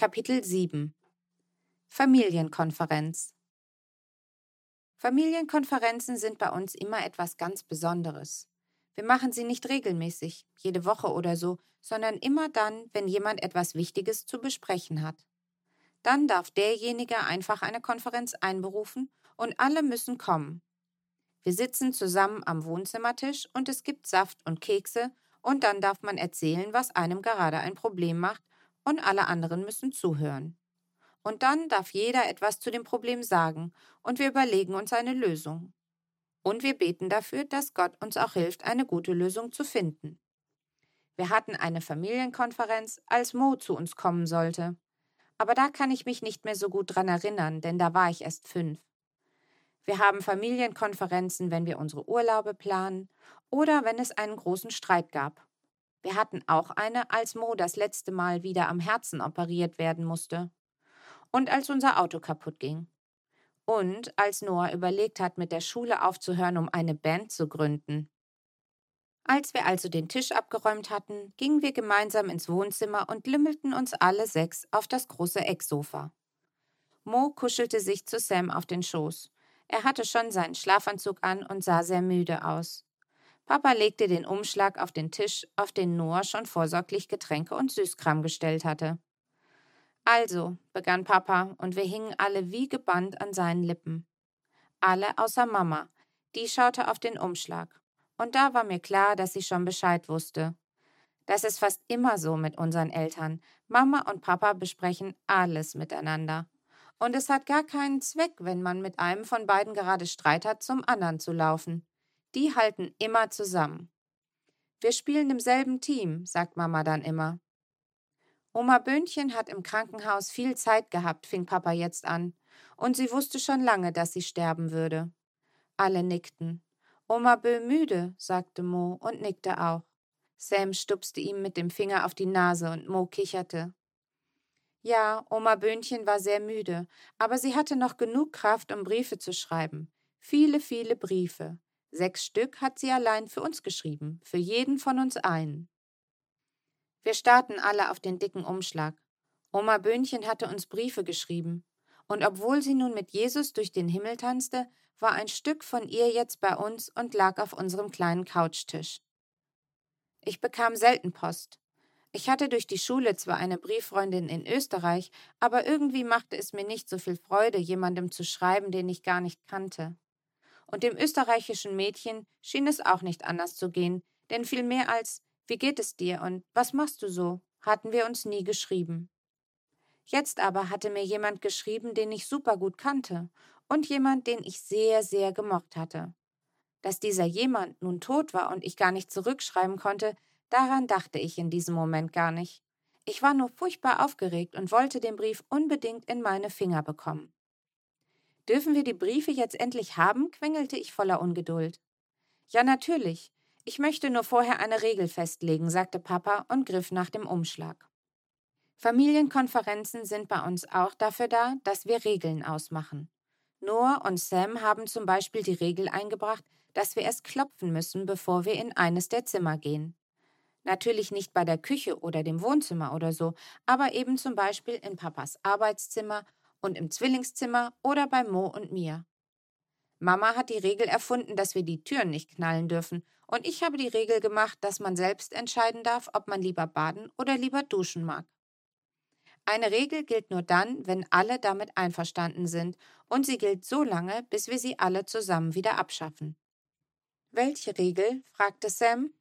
Kapitel 7 Familienkonferenz Familienkonferenzen sind bei uns immer etwas ganz Besonderes. Wir machen sie nicht regelmäßig, jede Woche oder so, sondern immer dann, wenn jemand etwas Wichtiges zu besprechen hat. Dann darf derjenige einfach eine Konferenz einberufen und alle müssen kommen. Wir sitzen zusammen am Wohnzimmertisch und es gibt Saft und Kekse und dann darf man erzählen, was einem gerade ein Problem macht und alle anderen müssen zuhören. Und dann darf jeder etwas zu dem Problem sagen und wir überlegen uns eine Lösung. Und wir beten dafür, dass Gott uns auch hilft, eine gute Lösung zu finden. Wir hatten eine Familienkonferenz, als Mo zu uns kommen sollte. Aber da kann ich mich nicht mehr so gut dran erinnern, denn da war ich erst fünf. Wir haben Familienkonferenzen, wenn wir unsere Urlaube planen oder wenn es einen großen Streit gab. Wir hatten auch eine, als Mo das letzte Mal wieder am Herzen operiert werden musste. Und als unser Auto kaputt ging. Und als Noah überlegt hat, mit der Schule aufzuhören, um eine Band zu gründen. Als wir also den Tisch abgeräumt hatten, gingen wir gemeinsam ins Wohnzimmer und lümmelten uns alle sechs auf das große Ecksofa. Mo kuschelte sich zu Sam auf den Schoß. Er hatte schon seinen Schlafanzug an und sah sehr müde aus. Papa legte den Umschlag auf den Tisch, auf den Noah schon vorsorglich Getränke und Süßkram gestellt hatte. Also, begann Papa, und wir hingen alle wie gebannt an seinen Lippen. Alle außer Mama, die schaute auf den Umschlag. Und da war mir klar, dass sie schon Bescheid wusste. Das ist fast immer so mit unseren Eltern. Mama und Papa besprechen alles miteinander. Und es hat gar keinen Zweck, wenn man mit einem von beiden gerade Streit hat, zum anderen zu laufen. Die halten immer zusammen. Wir spielen im selben Team, sagt Mama dann immer. Oma Böhnchen hat im Krankenhaus viel Zeit gehabt, fing Papa jetzt an, und sie wusste schon lange, dass sie sterben würde. Alle nickten. Oma Bö müde, sagte Mo und nickte auch. Sam stupste ihm mit dem Finger auf die Nase und Mo kicherte. Ja, Oma Böhnchen war sehr müde, aber sie hatte noch genug Kraft, um Briefe zu schreiben. Viele, viele Briefe. Sechs Stück hat sie allein für uns geschrieben, für jeden von uns einen. Wir starrten alle auf den dicken Umschlag. Oma Böhnchen hatte uns Briefe geschrieben. Und obwohl sie nun mit Jesus durch den Himmel tanzte, war ein Stück von ihr jetzt bei uns und lag auf unserem kleinen Couchtisch. Ich bekam selten Post. Ich hatte durch die Schule zwar eine Brieffreundin in Österreich, aber irgendwie machte es mir nicht so viel Freude, jemandem zu schreiben, den ich gar nicht kannte und dem österreichischen Mädchen schien es auch nicht anders zu gehen, denn viel mehr als Wie geht es dir und Was machst du so? hatten wir uns nie geschrieben. Jetzt aber hatte mir jemand geschrieben, den ich supergut kannte und jemand, den ich sehr, sehr gemocht hatte. Dass dieser jemand nun tot war und ich gar nicht zurückschreiben konnte, daran dachte ich in diesem Moment gar nicht. Ich war nur furchtbar aufgeregt und wollte den Brief unbedingt in meine Finger bekommen. Dürfen wir die Briefe jetzt endlich haben? quengelte ich voller Ungeduld. Ja, natürlich. Ich möchte nur vorher eine Regel festlegen, sagte Papa und griff nach dem Umschlag. Familienkonferenzen sind bei uns auch dafür da, dass wir Regeln ausmachen. Noah und Sam haben zum Beispiel die Regel eingebracht, dass wir erst klopfen müssen, bevor wir in eines der Zimmer gehen. Natürlich nicht bei der Küche oder dem Wohnzimmer oder so, aber eben zum Beispiel in Papas Arbeitszimmer und im Zwillingszimmer oder bei Mo und mir. Mama hat die Regel erfunden, dass wir die Türen nicht knallen dürfen, und ich habe die Regel gemacht, dass man selbst entscheiden darf, ob man lieber baden oder lieber duschen mag. Eine Regel gilt nur dann, wenn alle damit einverstanden sind, und sie gilt so lange, bis wir sie alle zusammen wieder abschaffen. Welche Regel? fragte Sam.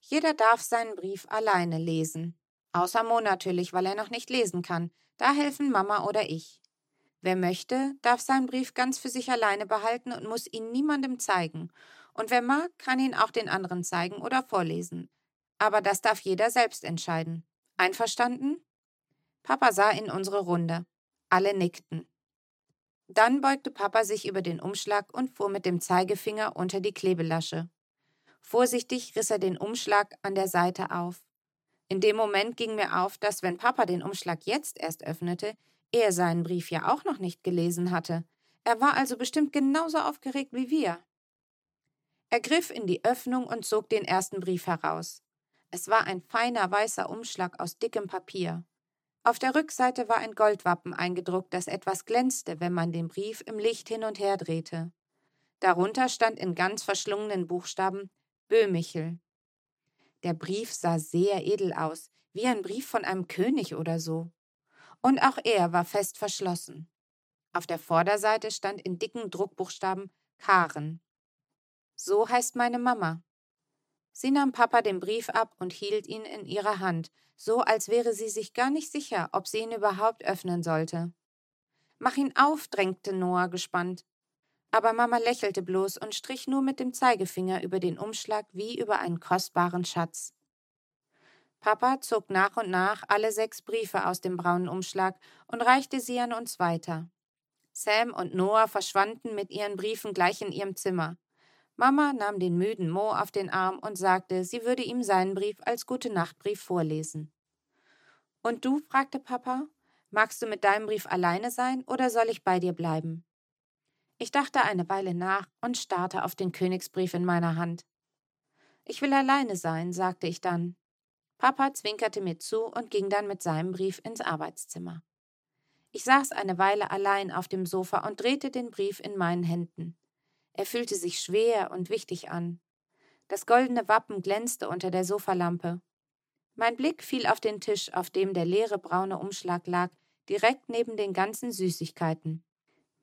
Jeder darf seinen Brief alleine lesen. Außer Mo natürlich, weil er noch nicht lesen kann. Da helfen Mama oder ich. Wer möchte, darf seinen Brief ganz für sich alleine behalten und muss ihn niemandem zeigen. Und wer mag, kann ihn auch den anderen zeigen oder vorlesen. Aber das darf jeder selbst entscheiden. Einverstanden? Papa sah in unsere Runde. Alle nickten. Dann beugte Papa sich über den Umschlag und fuhr mit dem Zeigefinger unter die Klebelasche. Vorsichtig riss er den Umschlag an der Seite auf. In dem Moment ging mir auf, dass wenn Papa den Umschlag jetzt erst öffnete, er seinen Brief ja auch noch nicht gelesen hatte. Er war also bestimmt genauso aufgeregt wie wir. Er griff in die Öffnung und zog den ersten Brief heraus. Es war ein feiner weißer Umschlag aus dickem Papier. Auf der Rückseite war ein Goldwappen eingedruckt, das etwas glänzte, wenn man den Brief im Licht hin und her drehte. Darunter stand in ganz verschlungenen Buchstaben Böhmichel. Der Brief sah sehr edel aus, wie ein Brief von einem König oder so. Und auch er war fest verschlossen. Auf der Vorderseite stand in dicken Druckbuchstaben Karen. So heißt meine Mama. Sie nahm Papa den Brief ab und hielt ihn in ihrer Hand, so als wäre sie sich gar nicht sicher, ob sie ihn überhaupt öffnen sollte. Mach ihn auf, drängte Noah gespannt. Aber Mama lächelte bloß und strich nur mit dem Zeigefinger über den Umschlag wie über einen kostbaren Schatz. Papa zog nach und nach alle sechs Briefe aus dem braunen Umschlag und reichte sie an uns weiter. Sam und Noah verschwanden mit ihren Briefen gleich in ihrem Zimmer. Mama nahm den müden Mo auf den Arm und sagte, sie würde ihm seinen Brief als Gute-Nacht-Brief vorlesen. Und du? fragte Papa. Magst du mit deinem Brief alleine sein oder soll ich bei dir bleiben? Ich dachte eine Weile nach und starrte auf den Königsbrief in meiner Hand. Ich will alleine sein, sagte ich dann. Papa zwinkerte mir zu und ging dann mit seinem Brief ins Arbeitszimmer. Ich saß eine Weile allein auf dem Sofa und drehte den Brief in meinen Händen. Er fühlte sich schwer und wichtig an. Das goldene Wappen glänzte unter der Sofalampe. Mein Blick fiel auf den Tisch, auf dem der leere braune Umschlag lag, direkt neben den ganzen Süßigkeiten.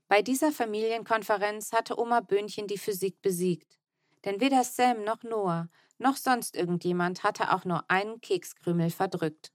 Bei dieser Familienkonferenz hatte Oma Böhnchen die Physik besiegt. Denn weder Sam noch Noah noch sonst irgendjemand hatte auch nur einen Kekskrümel verdrückt.